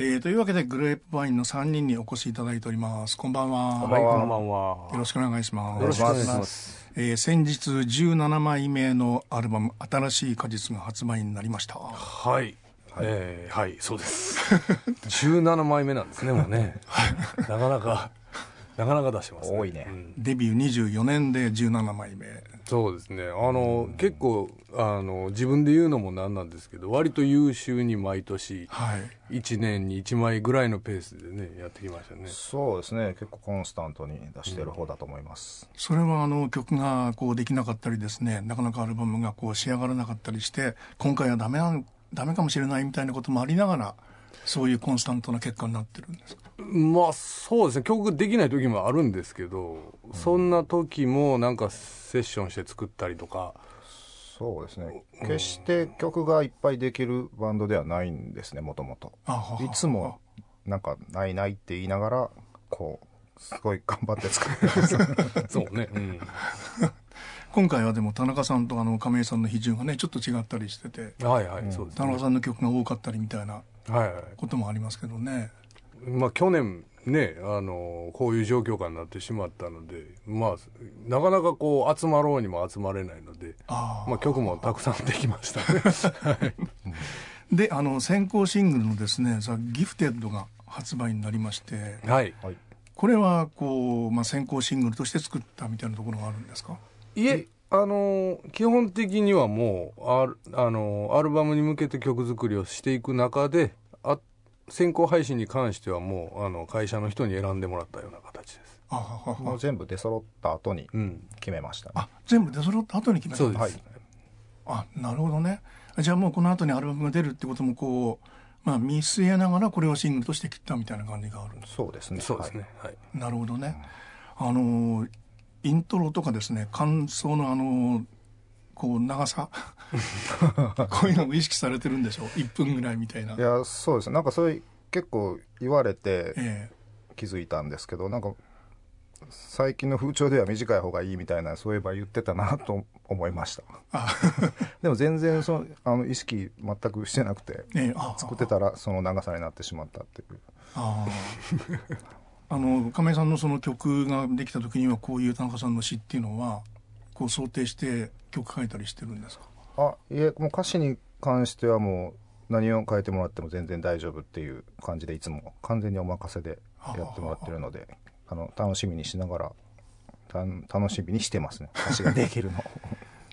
えー、というわけでグレープワインの3人にお越しいただいておりますこんばんははい、こんばんは。よろしくお願いしますよろしくお願いします。えー先日17枚目のアルバム「新しい果実」が発売になりましたはい。えーはい、そうです。17枚目なんですね、もうね。なかなか、なかなか出してます、多いねうんデビュー24年で17枚目そうですね。あの、結構、あの、自分で言うのもなんなんですけど、割と優秀に毎年、はい。1年に1枚ぐらいのペースでね、やってきましたね。そうですね。結構コンスタントに出してる方だと思います、それはあの曲がこうできなかったりですねなかなかアルバムがこう仕上がらなかったりして今回はダメなダメかもしれないみたいなこともありながらそういうコンスタントな結果になってるんですかまあそうですね。曲できない時もあるんですけど、そんな時もなんかセッションして作ったりとか。そうですね。決して曲がいっぱいできるバンドではないんですねもともと。いつもなんか「ないない」って言いながらこうすごい頑張って作って そうね、うん、今回はでも田中さんとあの亀井さんの比重がねちょっと違ったりしててはいはい、そうですね。田中さんの曲が多かったりみたいなはいはい。こともありますけどねまあ去年ねあのこういう状況下になってしまったのでまあなかなかこう集まろうにも集まれないのでああまあ曲もたくさんできました。ね はい。であの先行シングルのですね「ザ・ギフテッド」が発売になりましてはい。はい。これはこう、まあ、先行シングルとして作ったみたいなところがあるんですか？いえあの基本的にはもうアルあのアルバムに向けて曲作りをしていく中であ先行配信に関してはもうあの会社の人に選んでもらったような形です。あははは。もう全部出揃った後にうん。決めましたね、あ全部出揃った後に決めた。そうです、はい。あなるほどね。じゃあもうこの後にアルバムが出るってこともこう、まあ、見据えながらこれをシングルとして切ったみたいな感じがあるんですそうですね。そうですね。はい、なるほどね。あのイントロとかですね感想のあのこう長さ？こういうのも意識されてるんでしょ？う1分ぐらいみたいな。はい、いやそうですね。なんかそれ結構言われてえ気づいたんですけどなんか最近の風潮では短い方がいいみたいなそういえば言ってたなと思いました。あ。でも全然そのあの意識全くしてなくてえ作ってたらその長さになってしまったっていう。ああ。あの亀井さんのその曲ができた時にはこういう田中さんの詩っていうのはこう想定して曲書いたりしてるんですか？あいえもう歌詞に関してはもう何を変えてもらっても全然大丈夫っていう感じでいつも完全にお任せでやってもらってるのであの楽しみにしながらた楽しみにしてますね。歌詞ができるの。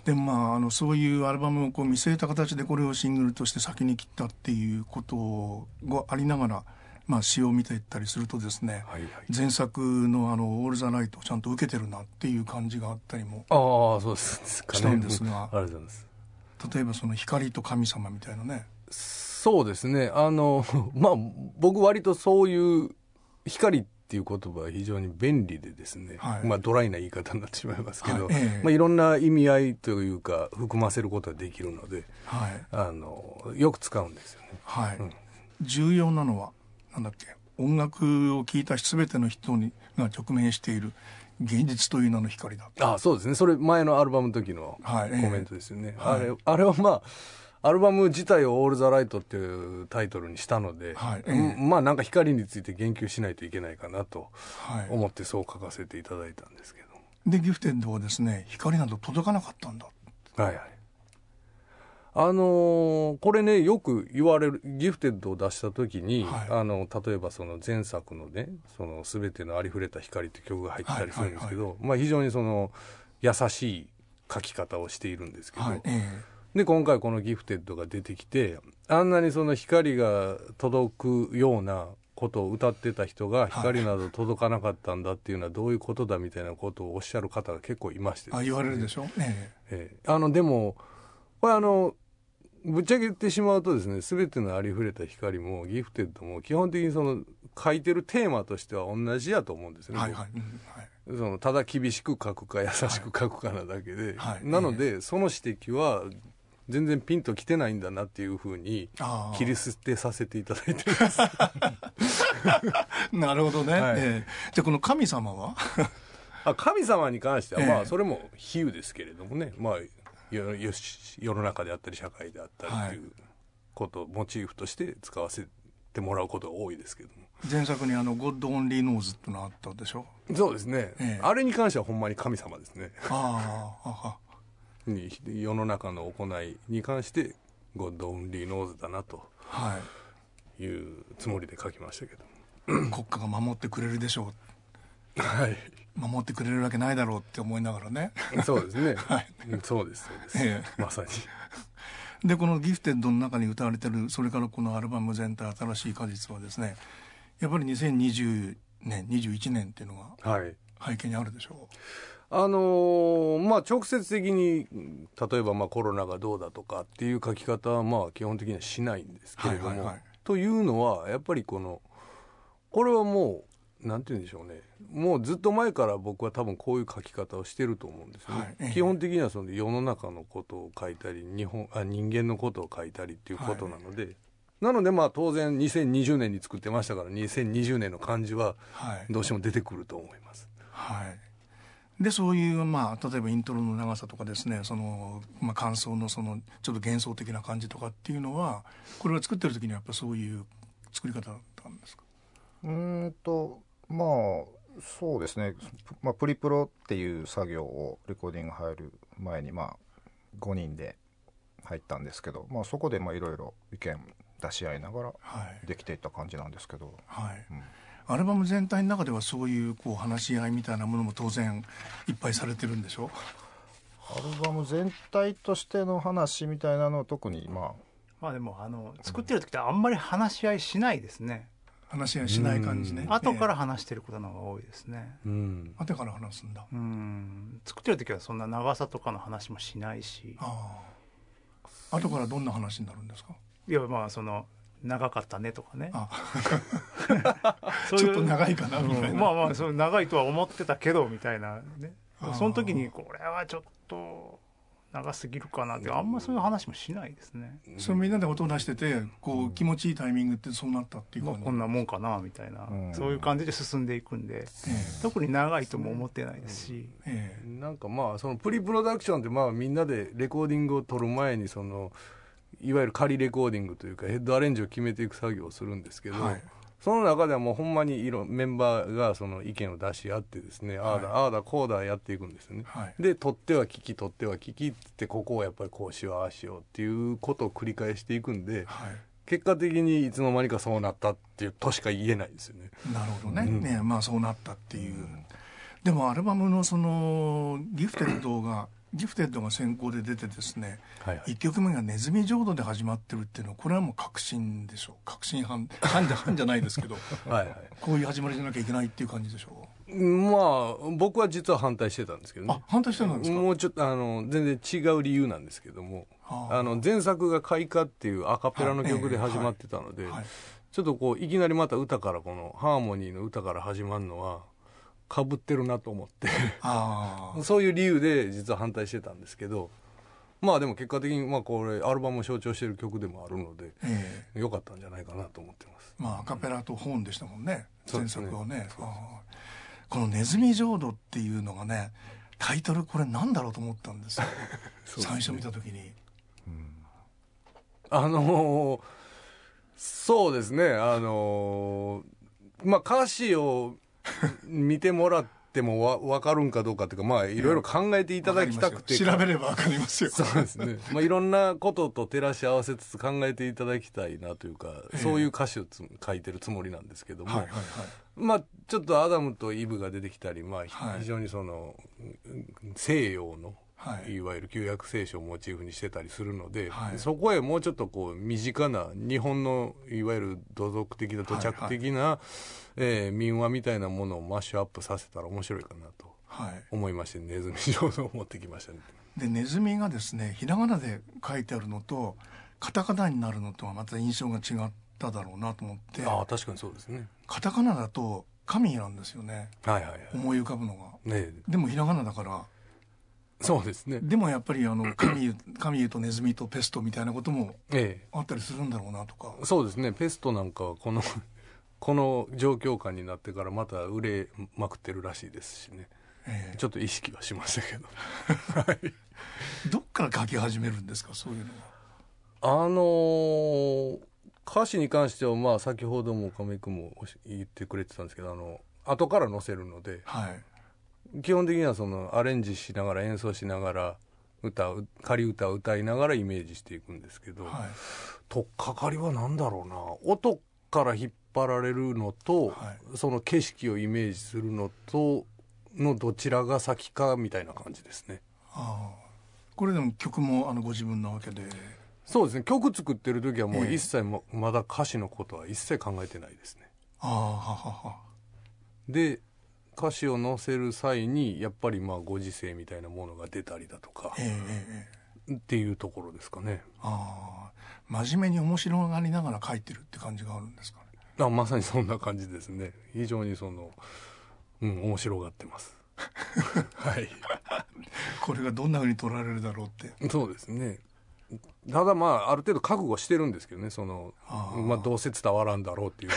でもまああのそういうアルバムをこう見据えた形でこれをシングルとして先に切ったっていうことがありながら、まあ、詩を見ていったりするとですね、はいはい。前作のあの「オール・ザ・ライト」をちゃんと受けてるなっていう感じがあったりもああそうです。したんですがうんありがとうございます。例えばその光と神様みたいなね。そうですね。あの まあ僕割とそういう光っていう言葉は非常に便利でですね、はい。まあドライな言い方になってしまいますけど、はい。ええ。まあ、いろんな意味合いというか含ませることができるのではい。あのよく使うんですよね。はい、うん。重要なのはなんだっけ音楽を聴いた全ての人にが直面している現実という名の光だ。あそうですね。それ前のアルバムの時のコはいメントですよね、はい。あれあれはまあアルバム自体を「オール・ザ・ライト」っていうタイトルにしたので、はいうんまあなんか光について言及しないといけないかなとはい。思ってそう書かせていただいたんですけど。でギフテッドはですね光など届かなかったんだ。はいはいあのーこれねよく言われるギフテッドを出した時に、はい。あの例えばその前作のね「その全てのありふれた光」って曲が入ったりするんですけど、まあ、非常にその優しい書き方をしているんですけど、はい。えで今回このギフテッドが出てきてあんなにその光が届くようなことを歌ってた人が光など届かなかったんだっていうのはどういうことだみたいなことをおっしゃる方が結構いましてえあ言われるでしょ、え。ええ。あのでもこれあのぶっちゃけ言ってしまうとですね全てのありふれた光もギフテッドも基本的にその書いてるテーマとしては同じやと思うんですね、えはいはい、そのただ厳しく書くか優しく書くかなだけで、はい。なので、その指摘は全然ピンときてないんだなっていうふうに切り捨てさせていただいてます。なるほどね、はい。ええ。じゃあこの神様は？あ神様に関しては、ええ。まあそれも比喩ですけれどもね、まあ、よよし世の中であったり社会であったりっていうことをモチーフとして使わせってもらうことが多いですけども。前作にあの「God Only Knows」ってのあったでしょ？そうですね、ええ。あれに関してはほんまに神様ですね。ああに世の中の行いに関して God Only Knows だなと。はい。いうつもりで書きましたけど。国家が守ってくれるでしょはう守ってくれるわけないだろうって思いながらね。いそうですね、はい。うんそうですそうです、えまさに。でこの「Gifted」の中に歌われてるそれからこのアルバム全体「新しい果実」はですねやっぱり2020年21年っていうのがはい。背景にあるでしょあのーまあ直接的に例えばまあコロナがどうだとかっていう書き方はまあ基本的にはしないんですけれども、はいはいはい。というのはやっぱりこのこれはもうなんて言うんでしょうね。もうずっと前から僕は多分こういう書き方をしてると思うんですよね、はいええ。基本的にはその世の中のことを書いたり日本あ人間のことを書いたりっていうことなので、なのでまあ当然2020年に作ってましたから2020年の感じはうはい。どうしても出てくると思います。はい。でそういうまあ例えばイントロの長さとかですねその、まあ、感想のそのちょっと幻想的な感じとかっていうのはこれは作ってる時にはやっぱそういう作り方だったんですか？うーんとまあそうですね、まあ、プリプロっていう作業をレコーディング入る前にまあ5人で入ったんですけど、まあ、そこでまあいろいろ意見出し合いながらはい。できていった感じなんですけど、はい、うん。アルバム全体の中ではそういうこう話し合いみたいなものも当然いっぱいされてるんでしょ？アルバム全体としての話みたいなのは特にまあまあでもあの作ってる時ってあんまり話し合いしないですね、話し合いしない感じね。うん。後から話してることの方が多いですね。うん。ええ後から話すんだ。うん。作ってる時はそんな長さとかの話もしないし。ああ。後からどんな話になるんですか？いやまあその長かったねとかね。あ そうちょっと長いかなみたいな、うん。まあまあその長いとは思ってたけどみたいなね。その時にこれはちょっと長すぎるかなってあんまそういう話もしないですね、それみんなで音を出しててこう気持ちいいタイミングってそうなったっていうまあこんなもんかなみたいな、うん。そういう感じで進んでいくんでえ特に長いとも思ってないですし、ええ。なんかまあそのプリプロダクションってまあみんなでレコーディングを取る前にそのいわゆる仮レコーディングというかヘッドアレンジを決めていく作業をするんですけど、はいその中ではもうほんまにいろメンバーがその意見を出し合ってですね、ああだああだこうだやっていくんですよね。はい。で取っては聞き取っては聞きってここをやっぱりこうしようああしようっていうことを繰り返していくんではい。結果的にいつの間にかそうなったっていうとしか言えないですよね。なるほどね,、うん。ねまあそうなったっていう、でもアルバムのそのギフテッドがギフテッドが先行で出てですねはいはい。1曲目が「ネズミ浄土」で始まってるっていうのはこれはもう確信でしょう。確信犯 犯じゃ犯じゃないですけど はいはい。こういう始まりじゃなきゃいけないっていう感じでしょまあ僕は実は反対してたんですけどね。反対してたんですか、もうちょっとあの全然違う理由なんですけども。はああの前作が「開花」っていうアカペラの曲で始まってたので、はい。ちょっとこういきなりまた歌からこのハーモニーの歌から始まるのはかぶってるなと思って。ああ そういう理由で実は反対してたんですけどまあでも結果的にまあこれアルバムを象徴してる曲でもあるのでええ。良かったんじゃないかなと思ってます。まあアカペラとホーンでしたもんね。うですね。作はね。ああこの「ネズミ浄土」っていうのがねタイトルこれなんだろうと思ったんですよ。ですね。最初見た時に。あのーそうですね。あのーまあ歌詞を 見てもらってもわ分かるんかどうかっていうかまあいろいろ考えていただきたくて。調べればわかりますよ。そうですね、まあ、いろんなことと照らし合わせつつ考えていただきたいなというか、ええ。そういう歌詞をつ書いてるつもりなんですけども、はいはいはい。まあちょっとアダムとイブが出てきたり、まあ、はい。非常にそのうん西洋の、はい。い、わゆる旧約聖書をモチーフにしてたりするので、はい。そこへもうちょっとこう身近な日本のいわゆる土俗的な土着的な、えー民話みたいなものをマッシュアップさせたら面白いかなとはい。思いましてネズミ浄土を持ってきましたね。でネズミがですねひらがなで書いてあるのとカタカナになるのとはまた印象が違っただろうなと思ってああ確かにそうですね。カタカナだと神なんですよね。はいはいはい。思い浮かぶのが。ねえ。でもひらがなだからそうですね。でもやっぱりあの 神神とネズミとペストみたいなこともえあったりするんだろうなとかえ、そうですね。ペストなんかはこの この状況下になってからまた売れまくってるらしいですしね。ええちょっと意識はしましたけど。どっから書き始めるんですか？そういうのはあのー歌詞に関してはまあ先ほども亀井君も言ってくれてたんですけどあの後から載せるのではい基本的にはそのアレンジしながら演奏しながら歌う仮歌を歌いながらイメージしていくんですけど、はい。取っかかりは何だろうな。音から引っ張られるのと、はその景色をイメージするのとのどちらが先かみたいな感じですね。ああ。これでも曲もあのご自分なわけで。そうですね。曲作ってる時はもうええ。一切も、まだ歌詞のことは一切考えてないですね。ああははは。で歌詞を載せる際にやっぱりまあご時世みたいなものが出たりだとかええええ。ええっていうところですかね。ああ。真面目に面白がりながら書いてるって感じがあるんですかね。あまさにそんな感じですね。非常にそのうん面白がってます。はい。これがどんなふうに取られるだろうって。そうですね。ただまあある程度覚悟してるんですけどねそのまあどうせ伝わらんだろうっていう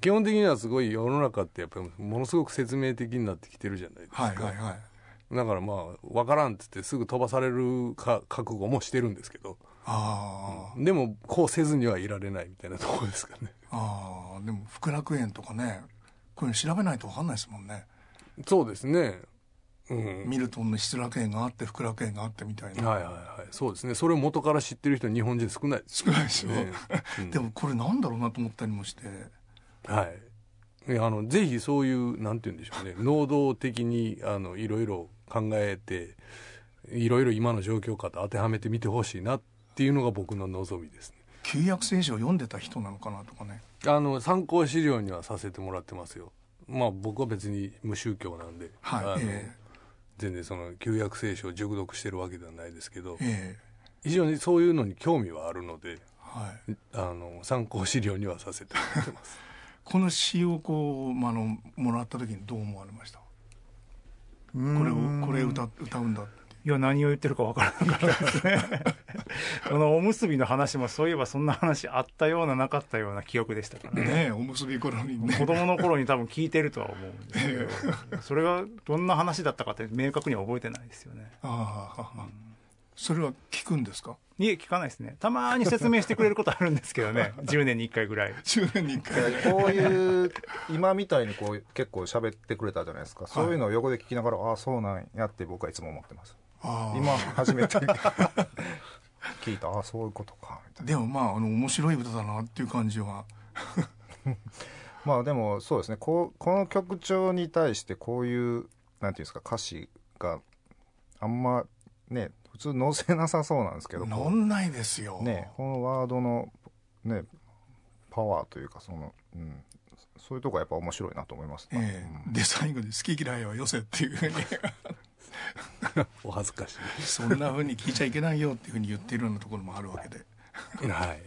基本的にはすごい世の中ってやっぱりものすごく説明的になってきてるじゃないですか、はいはいはい。だからまあ分からんっつってすぐ飛ばされるか覚悟もしてるんですけど。ああ、でもこうせずにはいられないみたいなところですかね。ああでも福楽園とかねこういうの調べないと分かんないですもんね。そうですね。うん。ミルトンの失楽園があって福楽園があってみたいな、はいはいはい。そうですね。それを元から知ってる人日本人少ないです少ないですよ、ね、うん。でもこれなんだろうなと思ったりもしてはい。いやあのぜひそういうなんて言うんでしょうね。能動的にあのいろいろ考えていろいろ今の状況下と当てはめてみてほしいなっていうのが僕の望みですね。旧約聖書を読んでた人なのかなとかね。あの参考資料にはさせてもらってますよ。まあ僕は別に無宗教なんで、はいあのえ全然その旧約聖書を熟読してるわけではないですけどええ。え非常にそういうのに興味はあるのではい。あの参考資料にはさせてもらってますこの詩をこう、まあ、あのもらった時にどう思われました？これをこれ歌歌うんだって。いや何を言ってるかわからなかったですね。このおむすびの話もそういえばそんな話あったようななかったような記憶でしたからね。ねえおむすび頃にね。子供の頃に多分聞いてるとは思うんですけど それがどんな話だったかって明確には覚えてないですよね。ああ、それは聞くんですか？いえ聞かないですね。たまに説明してくれることあるんですけどね。10年に1回ぐらい。10年に1回。こういう今みたいにこう結構喋ってくれたじゃないですか。そういうのを横で聞きながら、ああそうなんやって僕はいつも思ってます。ああ今初めて聞いた。ああそういうことかみたいな。でもまああの面白い歌だなっていう感じは。まあでもそうですね。こうこの曲調に対してこういうなんていうんですか歌詞があんまね普通載せなさそうなんですけどこ乗んないですよ。うねこのワードのねパワーというかその、うん、そういうとこはやっぱ面白いなと思いますね、ええ。で最後に「好き嫌いはよせ」っていうふうに。お恥ずかしそんなふうに聞いちゃいけないよっていうふうに言ってるようなところもあるわけで。いはい。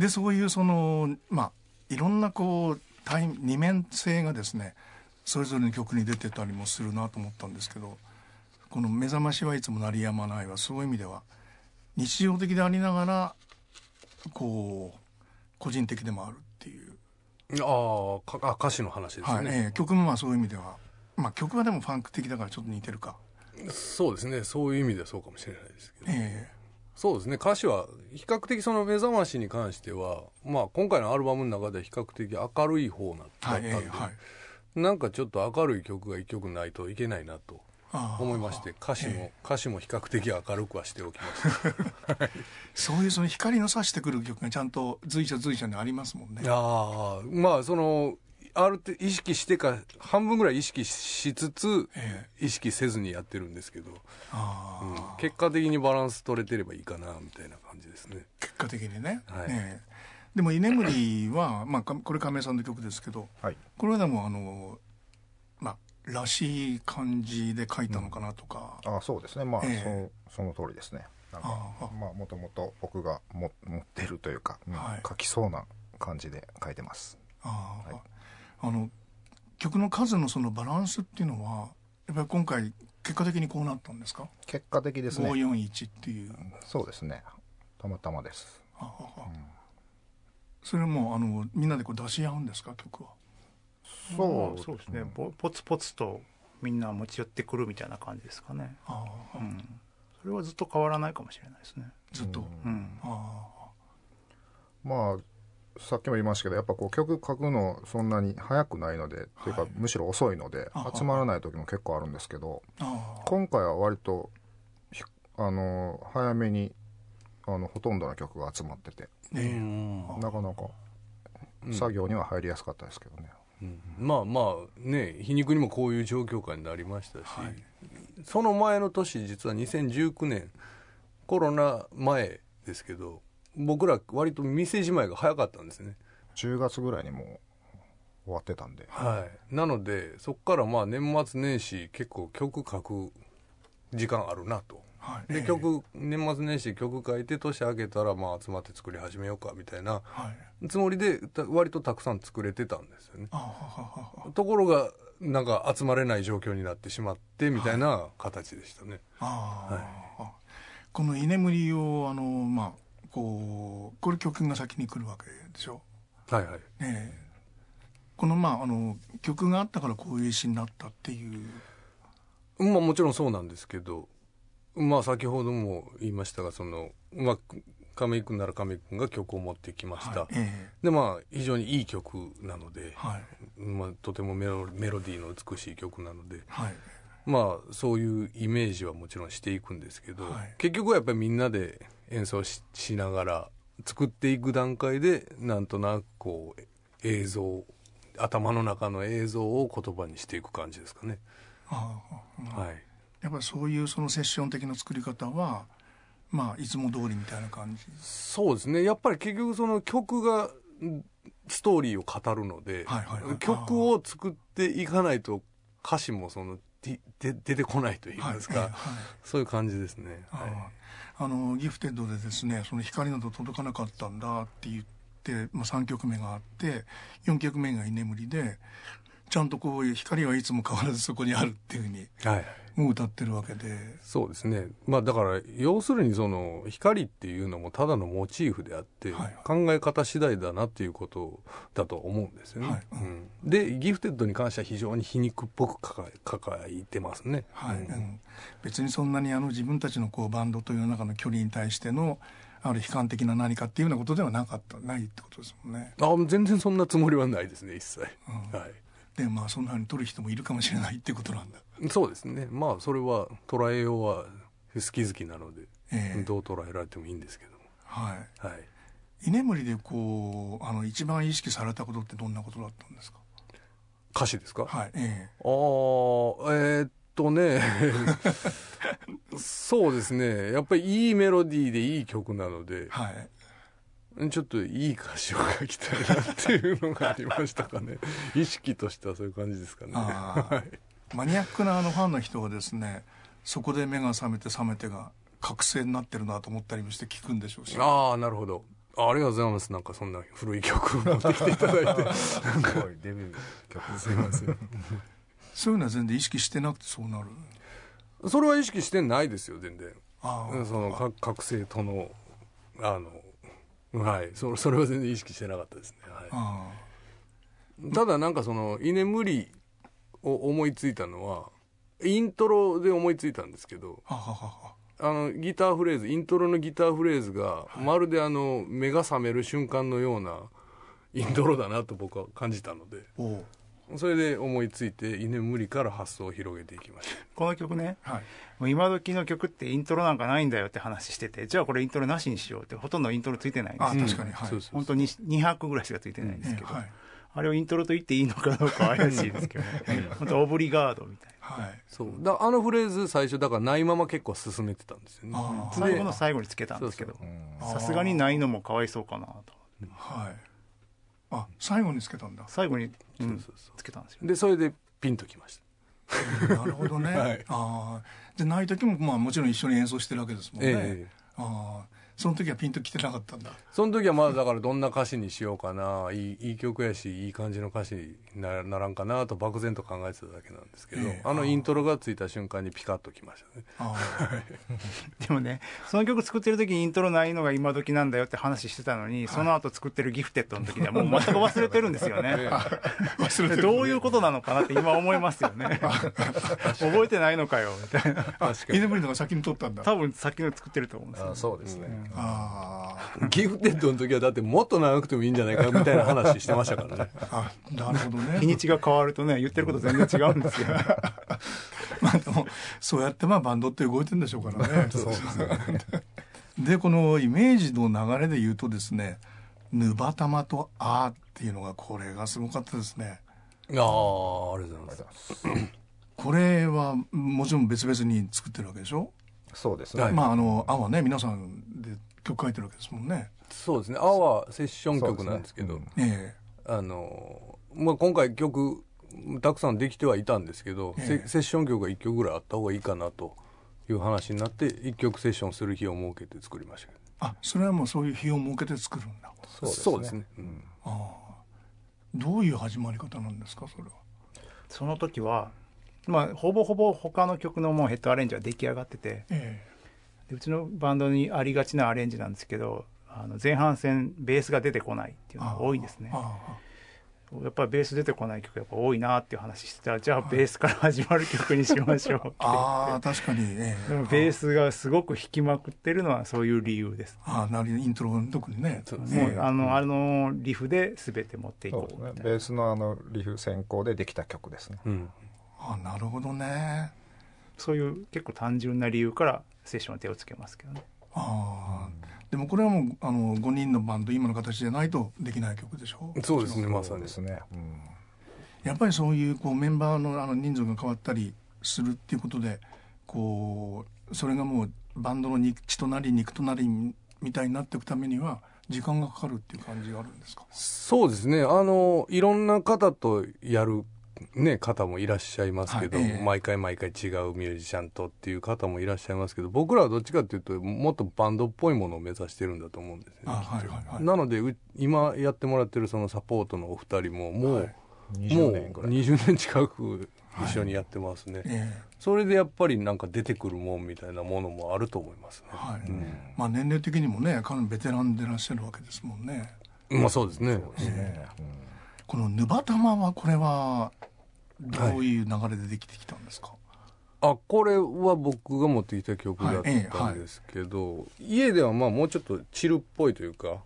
でそういうそのまあいろんなこう対二面性がですねそれぞれの曲に出てたりもするなと思ったんですけどこの「目覚ましはいつも鳴りやまない」はそういう意味では日常的でありながらこう個人的でもあるっていう、ああかあ歌詞の話ですね、はいええ曲もまあそういう意味では。まあ曲はでもファンク的だからちょっと似てるか、そうですね。そういう意味ではそうかもしれないですけど。えそうですね。歌詞は比較的その目覚ましに関してはまあ今回のアルバムの中では比較的明るい方なだえったんで、はいええはい。なんかちょっと明るい曲が一曲ないといけないなと思いまして歌詞も、え歌詞も比較的明るくはしておきました。そういうその光の差してくる曲がちゃんと随所随所にありますもんね。ああまあそのある程度意識してか半分ぐらい意識しつつえ意識せずにやってるんですけど、あうん。あ、結果的にバランス取れてればいいかなみたいな感じですね。結果的にね,、はい。ねえ。でも「居眠りは」まあ、かこれ亀井さんの曲ですけどはい。これはでもあのまあらしい感じで書いたのかなとか、ああそうですね。まあ、ええ。そその通りですね。なんかああ。まあもともと僕がも持ってるというか、うんはい。書きそうな感じで書いてます。ああ。はい。あの曲の数のそのバランスっていうのはやっぱり今回結果的にこうなったんですか？結果的ですね。541っていう。そうですね。たまたまです。ああああ。それもあのみんなでこう出し合うんですか？曲はそうそうですね。ポポツポツとみんな持ち寄ってくるみたいな感じですかね、ああ、うん、それはずっと変わらないかもしれないですね。ずっと、うん。あまあさっきも言いましたけどやっぱこう曲書くのそんなに早くないので、っていうかはいむしろ遅いのであ集まらない時も結構あるんですけど今回は割とひあの早めにあのほとんどの曲が集まっててええ。うんなかなかうん。作業には入りやすかったですけどね、うんまあまあね皮肉にもこういう状況下になりましたし、はい。その前の年実は2019年コロナ前ですけど僕ら割と店じまいが早かったんですね。10月ぐらいにもう終わってたんで。はい。なのでそこからまあ年末年始結構曲書く時間あるなとはい。ええで曲年末年始曲書いて年明けたらまあ集まって作り始めようかみたいなはい。つもりでた割とたくさん作れてたんですよね。ところがなんか集まれない状況になってしまってみたいな形でしたね、あー、この居眠りをあのまあこうこれ曲が先に来るわけでしょ？はいはい。ねえ。このまああの曲があったからこういう詩になったっていう。まあもちろんそうなんですけどまあ先ほども言いましたがそのまあ亀井君なら亀井君が曲を持ってきました、はいえでまあ非常にいい曲なのでえ、はい。まあ、とてもメロメロディーの美しい曲なのではい。まあそういうイメージはもちろんしていくんですけど、はい。結局はやっぱりみんなで演奏ししながら作っていく段階でなんとなくこう映像頭の中の映像を言葉にしていく感じですかね、はいやっぱりそういうそのセッション的な作り方はまあいつも通りみたいな感じ？そうですね。やっぱり結局その曲がんストーリーを語るので、はいはいはい。曲を作っていかないと歌詞もそのでで出てこないと言いますか、はいええはい。そういう感じですね、あはい。ーあのギフテッドでですねその光など届かなかったんだって言って、まあ、3曲目があって4曲目が居眠りでちゃんとこういう光はいつも変わらずそこにあるっていうふうにはいもう歌ってるわけで。そうですね。まあだから要するにその光っていうのもただのモチーフであって、はい。考え方次第だなっていうことだと思うんですよね、はい。うん。でギフテッドに関しては非常に皮肉っぽく抱えてますね。はい、うん。うん。別にそんなにあの自分たちのこうバンドという中の距離に対してのある悲観的な何かっていうようなことではなかったないってことですもんね。あ全然そんなつもりはないですね一切、うん。はいでまあそんなに取る人もいるかもしれないってことなんだ。そうですねまあそれは捉えようは好き好きなので、ええどう捉えられてもいいんですけどもはい。はい居眠りでこうあの一番意識されたことってどんなことだったんですか？歌詞ですか、はい。えああえーっとね そうですねやっぱりいいメロディーでいい曲なのでえはい。ちょっといい歌詞を書きたいなっていうのがありましたかね。意識としてはそういう感じですかね。マニアックなあのファンの人がですねそこで目が覚めて覚めてが覚醒になってるなと思ったりもして聞くんでしょうし。ああなるほど。あありがとうございます。なんかそんな古い曲を持ってきていただいて。すごいデビュー曲すいませんそういうのは全然意識してなくてそうなる。それは意識してないですよ全然。ああ。そのか覚醒とのあのはい。そそれは全然意識してなかったですね、はあい、ただなんかその居眠りを思いついたのはイントロで思いついたんですけどあ。のギターフレーズイントロのギターフレーズがまるであの目が覚める瞬間のようなイントロだなと僕は感じたのでそれで思いついて居眠りから発想を広げていきました。この曲ね、はい。もう今時の曲ってイントロなんかないんだよって話してて、じゃあこれイントロなしにしようって、ほとんどイントロついてないんです。あよ。確かに。はい。そうそう本当に2拍ぐらいしかついてないんですけど、はい。あれをイントロと言っていいのかどうかは怪しいですけど。ね。本当オブリガードみたいはい。そう。だあのフレーズ最初だからないまま結構進めてたんですよね。最後の最後につけたんですけど。さすがにないのもかわいそうかなと。はい。あ、最後につけたんだ。最後に、うんつけたんですよ。でそれでピンときましたなるほどね。はいああ。で、ない時も、まあもちろん一緒に演奏してるわけですもんね。えああ。その時はピンときてなかったんだ。その時はまだだからどんな歌詞にしようかないいいい曲やしいい感じの歌詞になならんかなと漠然と考えてただけなんですけど、ええ。あのイントロがついた瞬間にピカッときましたね。あ でもね、その曲作ってる時にイントロないのが今時なんだよって話してたのに、その後作ってるギフテッドの時にはもう 全く忘れてるんですよね。忘れてるどういうことなのかなって今思いますよね。覚えてないのかよ、みたいな。確か居眠りのが先に撮ったんだ。多分。先の作ってると思うんですよ、あそうですね、あにギフテッドの時はだってもっと長くてもいいんじゃないかみたいな話してましたからねー あなるほどね日にちが変わるとね、言ってること全然違うんですよ。まあでもそうやってまあバンドって動いてるんでしょうからね。でこのイメージの流れで言うとですね「ヌバタマ」と「あ」っていうのがこれがすごかったですね。ああありがとうございますこれはもちろん別々に作ってるわけでしょ、そうですね、はい。まああの「あ」はね皆さんで曲書いてるわけですもんね。そうですね「あ」はセッション曲なんですけどそうですえあの、まあ、今回曲たくさんできてはいたんですけど、ええ。セセッション曲が1曲ぐらいあった方がいいかなという話になって1曲セッションする日を設けて作りましたけど。あそれはもうそういう日を設けて作るんだ。そうですね。うん。ああ。どういう始まり方なんですかそれは。その時は、まあ、ほぼほぼ他の曲のもうヘッドアレンジは出来上がってて、えでうちのバンドにありがちなアレンジなんですけど、あの前半戦ベースが出てこないっていうえのが多いんですね。あやっぱりベース出てこない曲やっぱ多いなっていう話してたら、じゃあベースから始まる曲にしましょうって あああ確かに、ええ。でもベースがすごく弾きまくってるのはそういう理由です。ああなるイントロの特にね。そうもうあの、あのリフで全て持っていこそうですねうみたいな。ベースのあのリフ先行でできた曲ですね。うんあなるほどね。そういう結構単純な理由からセッションは手をつけますけどね。ああ、でもこれはもうあの5人のバンド今の形でないとできない曲でしょ？そうですねまさにそうですね、うん。やっぱりそういうこうメンバーのあの人数が変わったりするっていうことでこうそれがもうバンドの肉血となり肉となりみたいになっていくためには時間がかかるっていう感じがあるんですか？そうですね。あのいろんな方とやるね、方もいらっしゃいますけど、はい。ええ。毎回毎回違うミュージシャンとっていう方もいらっしゃいますけど僕らはどっちかっていうともっとバンドっぽいものを目指してるんだと思うんですよねあはいはいはい。なのでう今やってもらってるそのサポートのお二人ももう、はい。も20う年ぐらい。20年近く一緒にやってますね、えそれでやっぱりなんか出てくるもんみたいなものもあると思いますね。え、はい。うん。まあ年齢的にもねかなりベテランでいらっしゃるわけですもんね。まあそうですね。そうですね、この「ヌバタマ」はこれはどういう流れでできてきたんですか、あこれは僕が持ってきた曲だったんですけど、家ではまあもうちょっとチルっぽいというか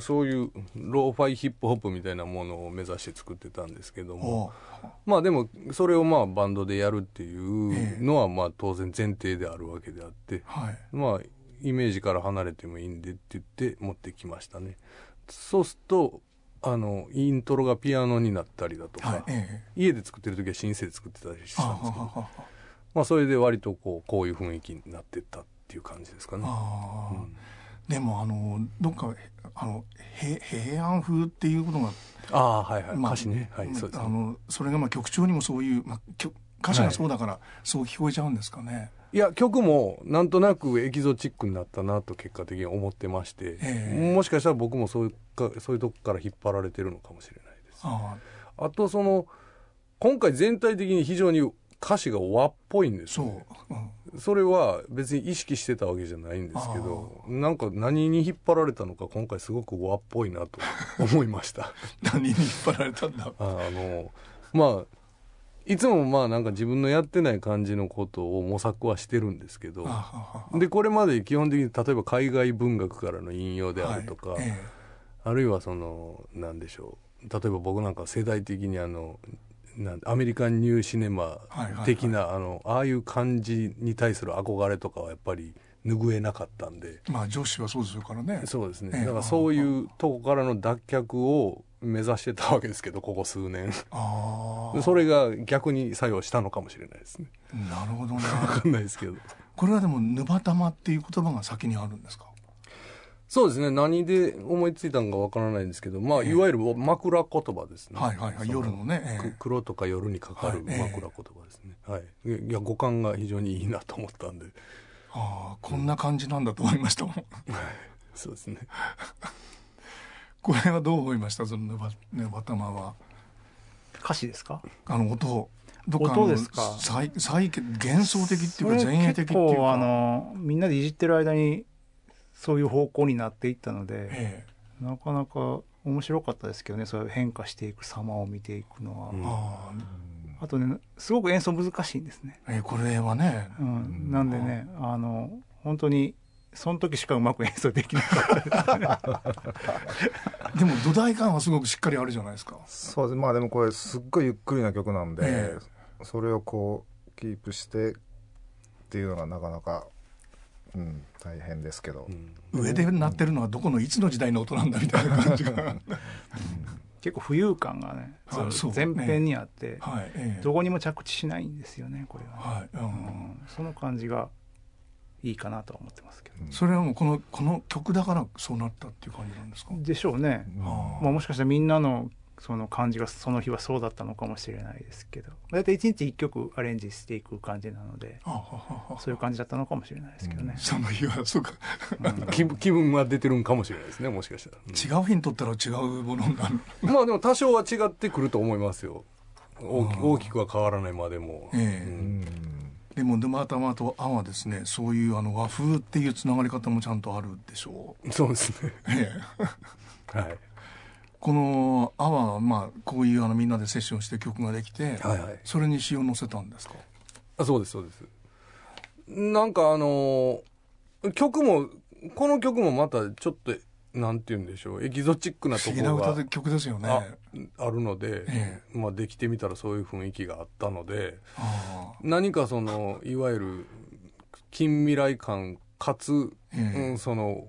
そういうローファイヒップホップみたいなものを目指して作ってたんですけどもまあでもそれをまあバンドでやるっていうのはまあ当然前提であるわけであってはい。まあイメージから離れてもいいんでって言って持ってきましたね。そうするとあのイントロがピアノになったりだとか、はい。ええ。家で作ってる時はシンセで作ってたりしたあんですけどまあ、それで割とこうこういう雰囲気になってったっていう感じですかね。でもあのどっかあのへ平安風っていうことが、ああはいはい、まあ歌詞ね。はいそうですね。あのそれがまあ曲調にもそういう、まあ、曲歌詞がそうだから、そう聞こえちゃうんですかね。いや曲もなんとなくエキゾチックになったなと結果的に思ってまして、ええ。もしかしたら僕もそういうかそういうとこから引っ張られてるのかもしれないです。ああ。とその今回全体的に非常に歌詞が和っぽいんですそう、ねうん、それは別に意識してたわけじゃないんですけどなんか何に引っ張られたのか今回すごく和っぽいなと思いました。何に引っ張られたんだ。あのまあいつもまあなんか自分のやってない感じのことを模索はしてるんですけどでこれまで基本的に例えば海外文学からの引用であるとか、はいえあるいはそのなんでしょう。例えば僕なんか世代的にあのなんアメリカンニューシネマ的な、あのああいう感じに対する憧れとかはやっぱり拭えなかったんで。えまあ女子はそうですよからね。そうですね、ええ。だからそういうとこからの脱却を目指してたわけですけどここ数年。それが逆に作用したのかもしれないですね。なるほどね。分かんないですけど。これはでもヌバタマっていう言葉が先にあるんですか？そうですね。何で思いついたのかわからないんですけどまあ、いわゆる枕言葉ですね。はいはいはい。夜のね。えくえ黒とか夜にかかるはいええ。枕言葉ですね、はい。いや五感が非常にいいなと思ったんで、あああこんな感じなんだと思いましたもん。そうですね これはどう思いました？そのネバネバ玉は。歌詞ですか？あの音。どっか音ですか？再再幻想的っていうか前衛的っていうか。結構あのみんなでいじってる間にそういう方向になっていったので、えなかなか面白かったですけどね。そういう変化していく様を見ていくのは、うんえああとねすごく演奏難しいんですね、えこれはね。うん、なんでねあの本当にその時しかうまく演奏できなかった でも土台感はすごくしっかりあるじゃないですか。そうです。まあでもこれすっごいゆっくりな曲なんで、えそれをこうキープしてっていうのがなかなか、うん、大変ですけど、うん。上で鳴ってるのはどこのいつの時代の音なんだみたいな感じが。結構浮遊感がねは前編にあって、はい、ええ。どこにも着地しないんですよねこれはね、はい、ううんん。その感じがいいかなとは思ってますけど、それはもうこのこの曲だからそうなったっていう感じなんですか、でしょうね、うん。あまあ、もしかしたらみんなのその感じがその日はそうだったのかもしれないですけど。大体1日1曲アレンジしていく感じなのでそういう感じだったのかもしれないですけどね、その日はそうか。気分気分は出てるんかもしれないですねもしかしたら、うん。違う日にとったら違うものになる。まあでも多少は違ってくると思いますよ。大きうん。大きくは変わらないまでも、ええ。うんでも沼玉と「あ」はですね。そういうあの和風っていうつながり方もちゃんとあるでしょそうですね。う、ええ。はい。この「あ」はまあこういうあのみんなでセッションして曲ができて、はいはい。それに詩を載せたんですか？あそうですそうです。なんかあのー曲もこの曲もまたちょっとなんて言うんでしょう。エキゾチックな不ところが曲ですよね。ああるので、えまあ、できてみたらそういう雰囲気があったので何かそのいわゆる近未来感かつ、ええ。うん、その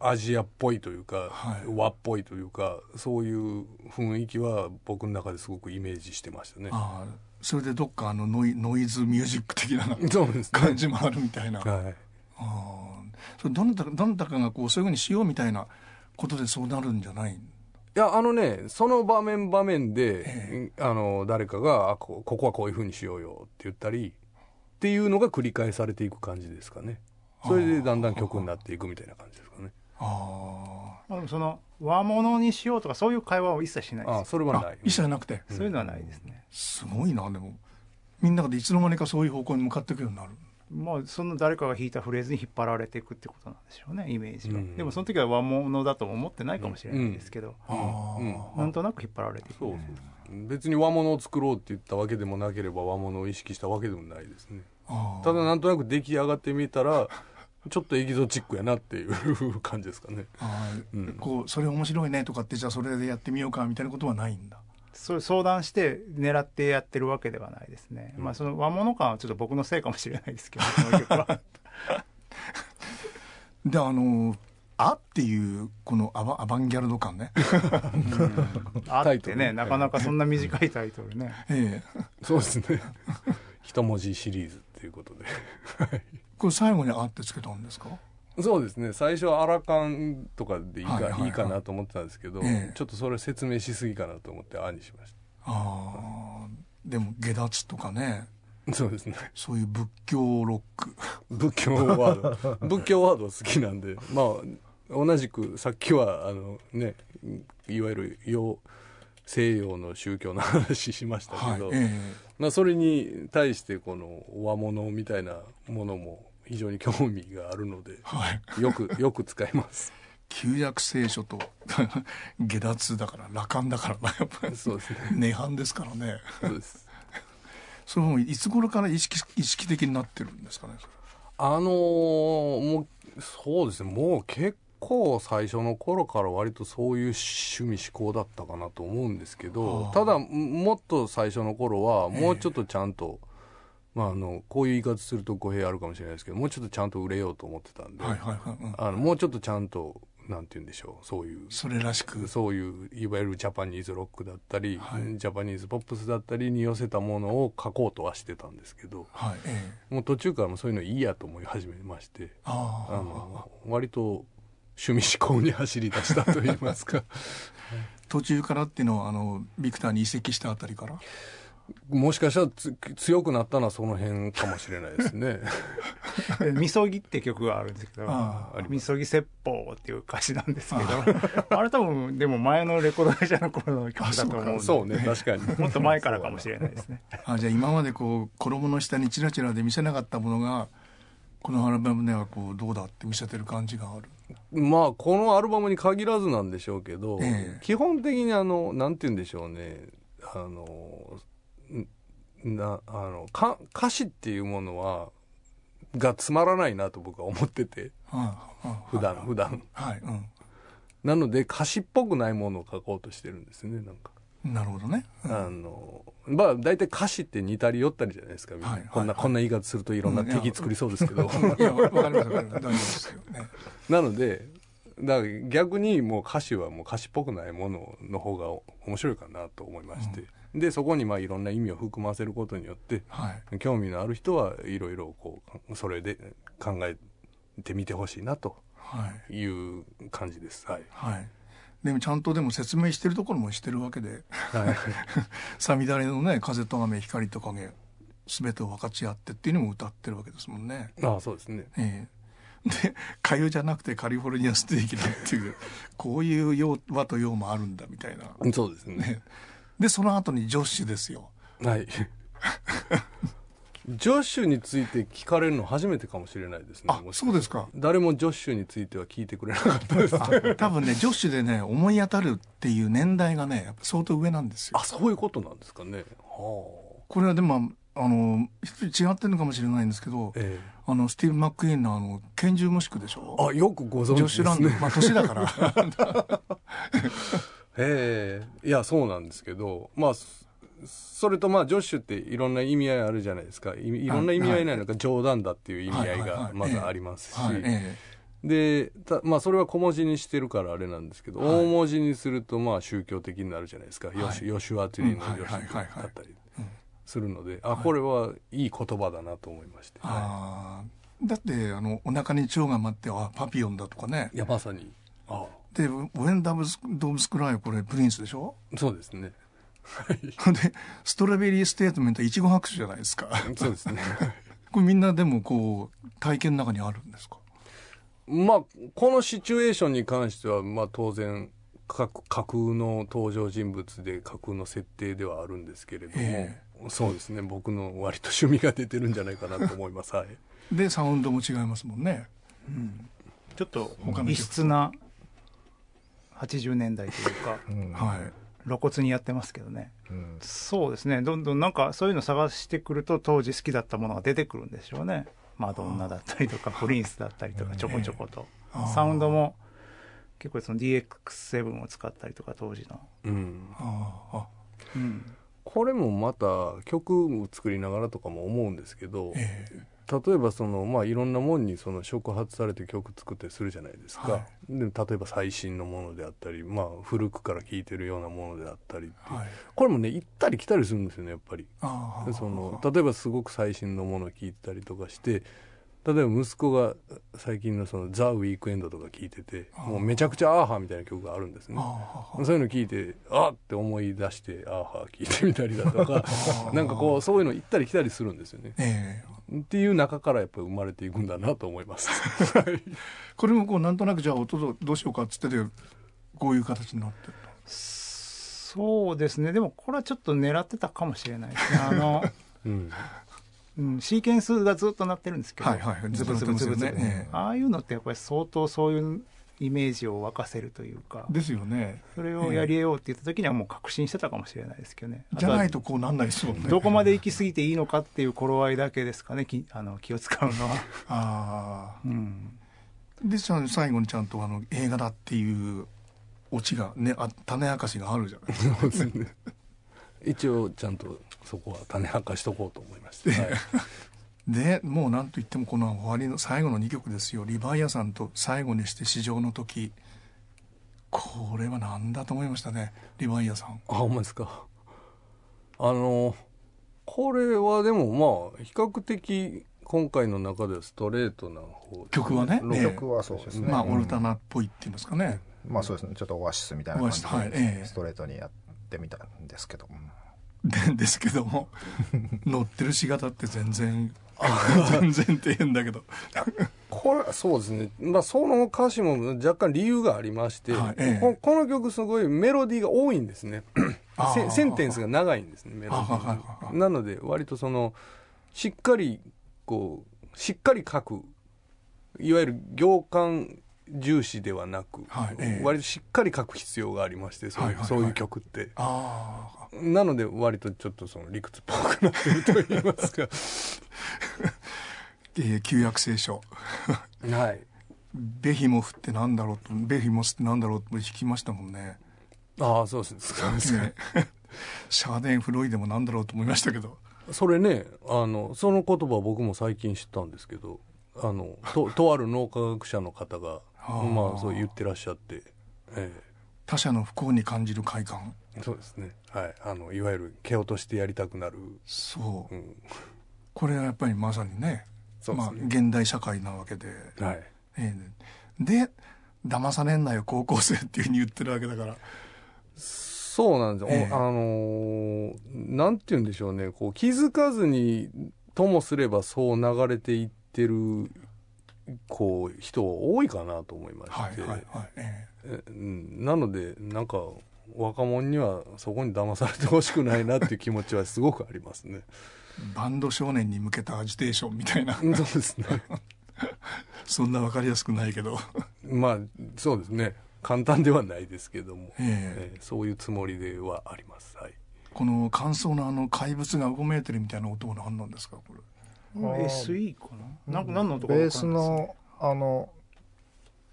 アジアっぽいというか、はい。和っぽいというかそういう雰囲気は僕の中ですごくイメージしてましたね。ああ。それでどっかあのノイノイズミュージック的な。感じもあるみたいな、あはい。あそれどなたかどなたかがこうそういうふうにしようみたいなことでそうなるんじゃないいやあのねその場面場面で、えあの誰かがあこここはこういうふうにしようよって言ったりっていうのが繰り返されていく感じですかね。それでだんだん曲になっていくみたいな感じですかね。あまあ、でもその和物にしようとかそういう会話は一切しないあです。それはない。ああ一切なくて。そういうのはないですね、すごいなでも。みんなでいつの間にかそういう方向に向かっていくようになるまあその誰かが弾いたフレーズに引っ張られていくってことなんでしょうねイメージが、うん。でもその時は和物だとも思ってないかもしれないですけど、うん。なんとなく引っ張られていく。そうそう別に和物を作ろうって言ったわけでもなければ和物を意識したわけでもないですね。ただなんとなく出来上がってみたら ちょっとエキゾチックやなっていう感じですかね。ああうん。こうそれ面白いねとかってじゃあそれでやってみようかみたいなことはないんだそういう相談して狙ってやってるわけではないですね、うん。まあその和物感はちょっと僕のせいかもしれないですけどこの曲は。であの「あ」っていうこのアバアバンギャルド感ね。あってねなかなかそんな短いタイトルね。ええ。そうですね。一文字シリーズっていうことで。これ最後に「あ」ってつけたんですか？そうですね。最初はアラカンとかでいいか,、いはいはいはい。いかなと思ってたんですけど、ええ。ちょっとそれ説明しすぎかなと思って「あ」にしましああでも下脱とかね。たそうですね。そういう仏教ロック。仏教ワード。仏教ワード好きなんでまあ同じくさっきはあのねいわゆる洋西洋の宗教の話しましたけど、はいえ。まあ、それに対してこの和物みたいなものも非常に興味があるのでえはい。よくよく使います。旧約聖書と 下脱だから羅漢だからなやっぱり。そうですね。涅槃ですからね。そうです。それもいつ頃から意識意識的になってるんですかねあのーもうそうですね。もう結構最初の頃から割とそういう趣味思考だったかなと思うんですけどはあ。ただもっと最初の頃はええもうちょっとちゃんと、まあ、あのこういう言い方すると語弊あるかもしれないですけどもうちょっとちゃんと売れようと思ってたんで、はいはいはい、うん、あのもうちょっとちゃんとなんて言うんでしょうそういうそれらしく。そういういわゆるジャパニーズロックだったり、はい。ジャパニーズポップスだったりに寄せたものを書こうとはしてたんですけどはいええ。もう途中からもうそういうのいいやと思い始めましてあの割と趣味思考に走り出したと言いますか。途中からっていうのはあのビクターに移籍したあたりから？もしかしたらつ強くなったのはその辺かもしれないですね。みそぎって曲があるんですけどあ「みそぎ説法」っていう歌詞なんですけど あれ多分でも前のレコード会社の頃の曲だと思うんで そうね、確かに。もっと前からかもしれないですね。あじゃあ今までこう衣の下にチラチラで見せなかったものがこのアルバムではこうどうだって見せてる感じがある。まあ、このアルバムに限らずなんでしょうけど、ええ。基本的にあの、なんて言うんでしょうね、あの、んな、あの、か歌詞っていうものは、がつまらないなと僕は 思ってて、普段、普段。はい、うなので歌詞っぽくないものを書こうとしてるんですね、なんか。ん、なるほどね、うん。あの、まあ、大体歌詞って似たり寄ったりじゃないですか、みんな。はいはいこんな、こんな言い方するといろんな敵作りそうですけど。いやわかりますわかなので、だから逆にもう歌詞はもう歌詞っぽくないものの方が面白いかなと思いまして、でそこにまあいろんな意味を含ませることによってはい興味のある人はいろいろこうそれで考えてみてほしいなとはいいう感じです。はい。はいでもちゃんとでも説明してるところもしてるわけではい。「さみだれのね風と雨光と影全てを分かち合って」っていうのも歌ってるわけですもんね。ああそうですね。ええで「かゆじゃなくてカリフォルニアステーキだ」っていうこういう用和と用もあるんだみたいな。そうですね。ねでその後にジョッシュですよ。はい。ジョッシュについて聞かれるの初めてかもしれないですね。あそうですか。誰もジョッシュについては聞いてくれなかったです。あ多分ねジョッシュでね思い当たるっていう年代がねやっぱ相当上なんですよあ、。そういうことなんですかね。はこれはでもあの違ってるのかもしれないんですけどあ。えあのスティーブ・マック・イーンのあの拳銃無宿でしょ？えあ、よくご存知ですジョッシュ・ランド、ね。まあ年だから ええいやそうなんですけどまあそそれとまあジョッシュっていろんな意味合いあるじゃないですか。いいろんな意味合いなのか冗談だっていう意味合いがまずありますし、でたまあそれは小文字にしてるからあれなんですけど、はい。大文字にするとまあ宗教的になるじゃないですか、はい。ヨシュア・ティリーのヨシュだったりうんするので、あこれはいい言葉だなと思いまして、だってあのお腹に蝶が舞ってあパピヨンだとかね。い、いやまさに。あで「ウェン・ダブス・ドーブス・クライ」これプリンスでしょ？そうですね。でストロベリー・ステートメントいちご白書じゃないですか。そうですね。これみんなでもこう体験の中にあるんですか？まあこのシチュエーションに関してはまあ当然架架空の登場人物で架空の設定ではあるんですけれども、えそうですね。僕の割と趣味が出てるんじゃないかなと思います。はい。でサウンドも違いますもんね。ちょっと他の曲異質な80年代というかうん。はい。露骨にやってますけどね。うん。そうですね。どんどんなんかそういうの探してくると当時好きだったものが出てくるんでしょうね。マドンナだったりとかプリンスだったりとかちょこちょこと。あー。サウンドも結構その DX7 を使ったりとか当時の、うん。あうん、これもまた曲を作りながらとかも思うんですけど、ええ例えばその、まあ、いろんなもんにその触発されて曲作ったりするじゃないですか、はで例えば最新のものであったり、まあ、古くから聴いてるようなものであったりっていう。はい。これもね行ったり来たりするんですよねやっぱり。その例えばすごく最新のものを聞いてたりとかして例えば息子が最近のそのザ・ウィークエンドとか聞いててもうめちゃくちゃアーハーみたいな曲があるんですね。そういうの聞いてあっって思い出してアーハー聞いてみたりだとか なんかこうそういうの行ったり来たりするんですよね。ええ。っていう中からやっぱり生まれていくんだなと思います。これもこうなんとなくじゃあ音どどうしようかっつっててこういう形になってるそうですね。でもこれはちょっと狙ってたかもしれないですね。あの、うんうん、シーケンスがずっと鳴ってるんですけど、はいはいはい。ズブズブズブねええああいうのってやっぱり相当そういうイメージを沸かせるというかですよねそれをやりようって言った時にはもう確信してたかもしれないですけどねじゃないととこうなんないですもんねどこまで行き過ぎていいのかっていう頃合いだけですかねきあの気を使うのは、あうん、あで最後にちゃんとあの映画だっていうオチがねあ種明かしがあるじゃないですかそうですね一応ちゃんとそこは種明かしとこうと思いまして、はい。でもうなんといってもこの終わりの最後の2曲ですよ「リヴァイアさんと最後にして市場の時」これは何だと思いましたね。リヴァイアさん。あほんまですか。あのこれはでもまあ比較的今回の中ではストレートな方曲はね。曲はそうですね、まあうんオルタナっぽいって言いますかね、まあそうですね。ちょっとオアシスみたいな感じではい。ええ。ストレートにやってみたんですけど、うんでですけども 乗ってるしがたって全然 全然って変だけど。これそうですね、まあ、その歌詞も若干理由がありまして、はいええ。ここの曲すごいメロディーが多いんですね。セセンテンスが長いんですねメロディーなので割とそのしっかりこうしっかり書くいわゆる行間重視ではなく、はいええ。割としっかり書く必要がありましてそういう,、はいはいはい。そういう曲って。なので割とちょっとその理屈っぽくなってると言いますか。えー旧約聖書。はい。ベヒモフってなんだろうとベヒモスってなんだろうって聞きましたもんね。ああそうですね。シャーデンフロイデもなんだろうと思いましたけど。それねあのその言葉僕も最近知ったんですけどあのととある脳科学者の方がまあそう言ってらっしゃって、え他者の不幸に感じる快感。えそうですね。はい。あのいわゆる蹴落としてやりたくなる、そう。うん、これはやっぱりまさにねまあ、現代社会なわけで、はい。ええ。で騙されんなよ高校生っていうふうに言ってるわけだから。そうなんですよ、えあのーなんて言うんでしょうね。こう気づかずにともすればそう流れていってるこう人多いかなと思いまして、はいはいはい、ええうんなのでなんか若者にはそこに騙されてほしくないなっていう気持ちはすごくありますね。えバンド少年に向けたアジテーションみたいなそうですね。そんな分かりやすくないけど、まあそうですね。簡単ではないですけども、えええーそういうつもりではあります。はい。この乾燥のあの怪物がうごめいてるみたいな音は何なんですかこれ SE かな？なんか何の音かベースのあの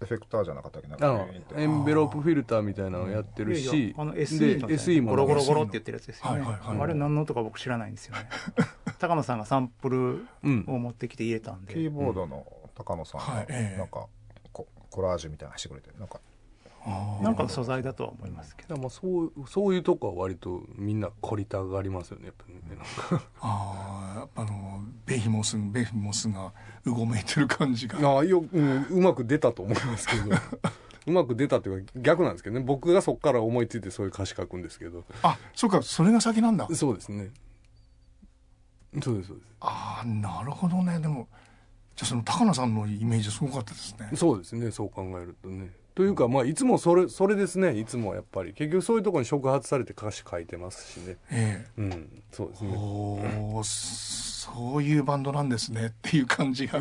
エフェクターじゃなかったっけ？なエンベロープフィルターみたいなのをやってるいやいし、やあので SE の、ね、SE もゴロゴロゴロって言ってるやつですよね、はいはいはい。あれ何の音か僕知らないんですよね。高野さんがサンプルうんを持ってきて入れたんで、キーボードの高野さんがなんかこコラージュみたいなのしてくれてなんかなんかの素材だとは思いますけど。まあそうそういうとこは割とみんな凝りたがりますよねやっぱりね。なんかあーやっぱあのベヒモスベヒモスがうごめいてる感じが。ああよ、うん、うまく出たと思いますけど。うまく出たっていうか逆なんですけどね。僕がそこから思いついてそういう歌詞書くんですけど。あそうかそれが先なんだ。そうですね。そうですそうです。ああなるほどね。でもじゃあその高野さんのイメージすごかったですね。そうですね。そう考えるとねというかまあいつもそれそれですねいつもやっぱり。結局そういうところに触発されて歌詞書いてますしね。えうん。そうですえね。おーそういうバンドなんですねっていう感じが。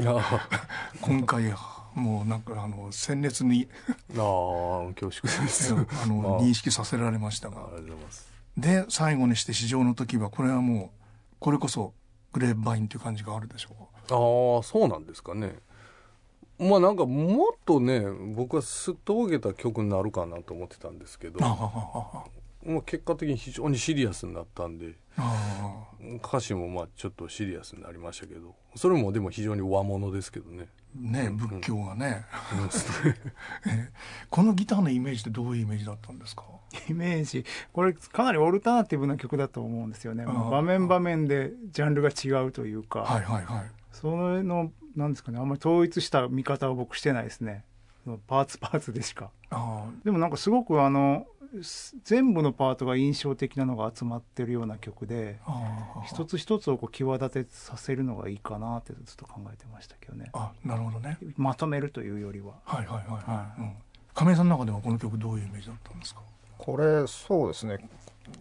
今回もうなんかあの鮮烈に。あ恐縮です。あのあ。認識させられましたが。で最後にして市場の時はこれはもうこれこそグレープバインっていう感じがあるでしょああそうなんですかねまあなんかもっとね僕はすっとぼけた曲になるかなと思ってたんですけどまあ結果的に非常にシリアスになったんであ歌詞もまあちょっとシリアスになりましたけどそれもでも非常に和物ですけどね。ね仏教がね、そうですねこのギターのイメージってどういうイメージだったんですか？イメージこれかなりオルタナティブな曲だと思うんですよね、場面場面でジャンルが違うというか、はいはいはい。そのなんですかねあんまり統一した見方を僕してないですね。パーツ パーツでしか。あでもなんかすごくあのす全部のパートが印象的なのが集まってるような曲で一つ一つをこう際立てさせるのがいいかなってずっと考えてましたけどね。あなるほどね。まとめるというよりは。はいはいはい、はい。うん、亀井さんの中ではこの曲どういうイメージだったんですか？これそうですね。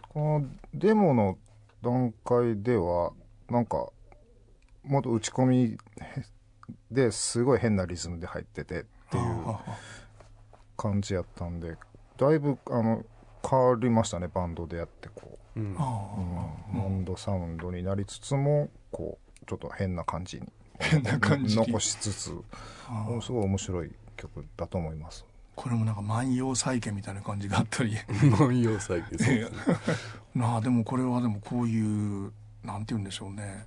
このデモの段階ではなんかもっと打ち込みですごい変なリズムで入っててっていうあ感じやったんでだいぶあの変わりましたねバンドでやってこう。ん。ーあう、うん、バンドサウンドになりつつもこうちょっと変な感じに。変な感じに。残しつつーあー。すごい面白い曲だと思います。これもなんか万葉再建みたいな感じがあったり。万葉最近そうですね。なあでもこれはでもこういうなんて言うんでしょうね。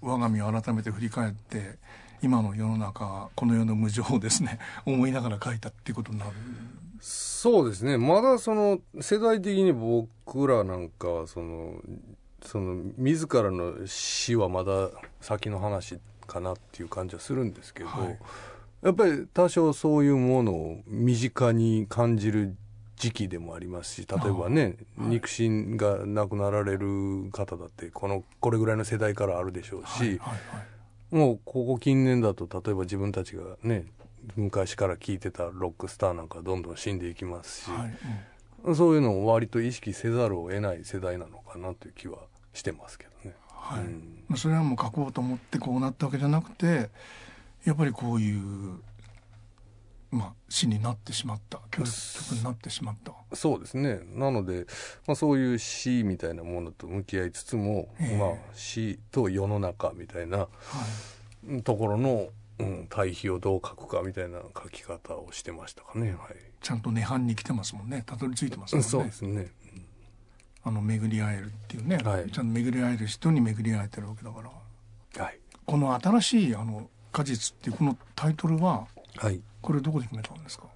我が身を改めて振り返って今の世の中この世の無常をですね 思いながら書いたっていうことになる。そうですねまだその世代的に僕らなんかはそのその自らの死はまだ先の話かなっていう感じはするんですけど、はい。やっぱり多少そういうものを身近に感じる時期でもありますし例えばね肉親が亡くなられる方だってこのこれぐらいの世代からあるでしょうし、はいはいもうここ近年だと例えば自分たちがね昔から聴いてたロックスターなんかどんどん死んでいきますし、はいうん。そういうのを割と意識せざるを得ない世代なのかなという気はしてますけどね。はい。うん。まあそれはもう書こうと思ってこうなったわけじゃなくてやっぱりこういう、まあ、詩になってしまった。曲曲になってしまった。そうですね。なので、まあ、そういう詩みたいなものと向き合いつつも、ええ。まあ、詩と世の中みたいなはい。ところの、うん、対比をどう書くかみたいな書き方をしてましたかね。はい。ちゃんと涅槃に来てますもんね。たどり着いてますもんね。そうですね。あの巡り会えるっていうね、はい。ちゃんと巡り会える人に巡り会えてるわけだから。はい。この新しいあの果実っていうこのタイトルははい。これどこで決めたんですか？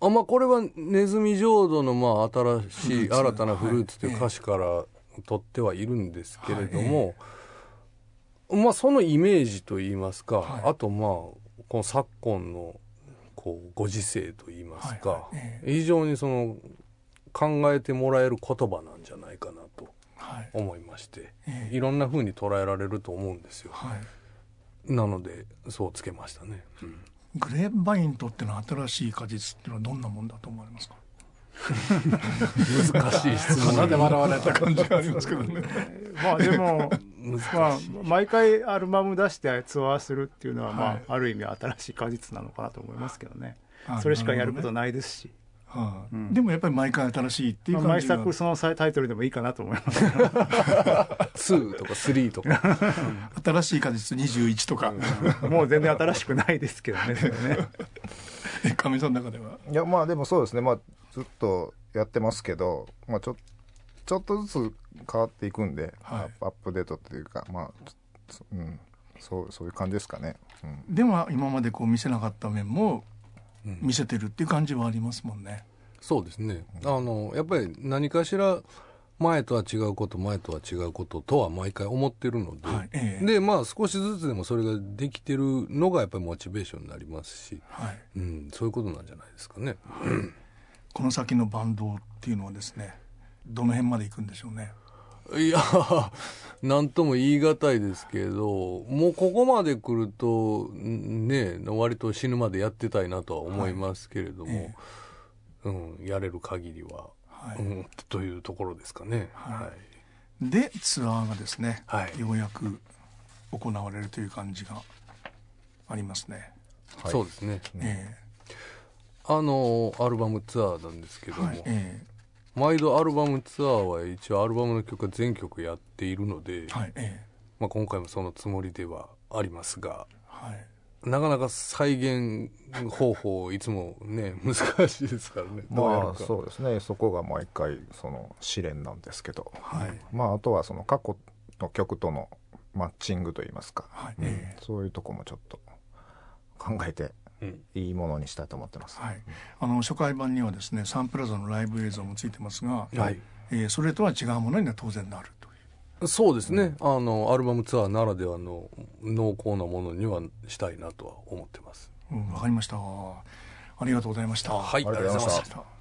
あまあこれはネズミ浄土のまあ新しい新たなフルーツというはい。歌詞から取ってはいるんですけれども、まあそのイメージといいますか、はい。あとまあこの昨今のこうご時世といいますか、非常にその考えてもらえる言葉なんじゃないかなとはい。思いまして、ええ。いろんな風に捉えられると思うんですよ。はい。なのでそうつけましたね。うんグレープバインにとっての新しい果実っていうのはどんなもんだと思われますか？難しい質問。鼻で笑われた感じがありますけどね。まあでも難しい、まあ、毎回アルバム出してツアーするっていうのは、まあはい。ある意味新しい果実なのかなと思いますけどね。あそれしかやることなないですし、はいうん。でもやっぱり毎回新しいっていうまあ毎感じが、作そのタイトルでもいいかなと思います。2とか3とか。新しい果実21とか、もう全然新しくないですけどねね。えかみさんの中では？いやまあでもそうですね。まあずっとやってますけど、まあ、ちょちょっとずつ変わっていくんで、はい。アップデートっていうかまあうん。そうそういう感じですかね、うん、でも今までこう見せなかった面もうん見せてるっていう感じはありますもんね、そうですね。あの、やっぱり何かしら前とは違うこと、前とは違うこととは毎回思ってるので、はい。ええ。で、まあ少しずつでもそれができてるのがやっぱりモチベーションになりますし、はい、うん、そういうことなんじゃないですかね。この先のバンドっていうのはですねどの辺まで行くんでしょうねいや、なんとも言い難いですけど、もうここまで来ると、んね、割と死ぬまでやってたいなとは思いますけれども、えうん、やれる限りは、はい。うん、というところですかね。はい。はい。でツアーがですね、はい。ようやく行われるという感じがありますね、はいそうですね。えあのアルバムツアーなんですけども、えはい。え毎度アルバムツアーは一応アルバムの曲は全曲やっているので、えはいええ。まあ、今回もそのつもりではありますがはい。なかなか再現方法いつもね 難しいですからね。まあそうですね。そこが毎回その試練なんですけど、はい。まああとはその過去の曲とのマッチングといいますか、うんはいええ。そういうとこもちょっと考えてうんいいものにしたいと思ってます、はい、あの初回版にはですねサンプラザのライブ映像もついてますが、はい。えーそれとは違うものには当然なるという。そうですね、あのアルバムツアーならではの濃厚なものにはしたいなとは思ってます。うんわかりました。ありがとうございました。はい。ありがとうございました。ありがとうございました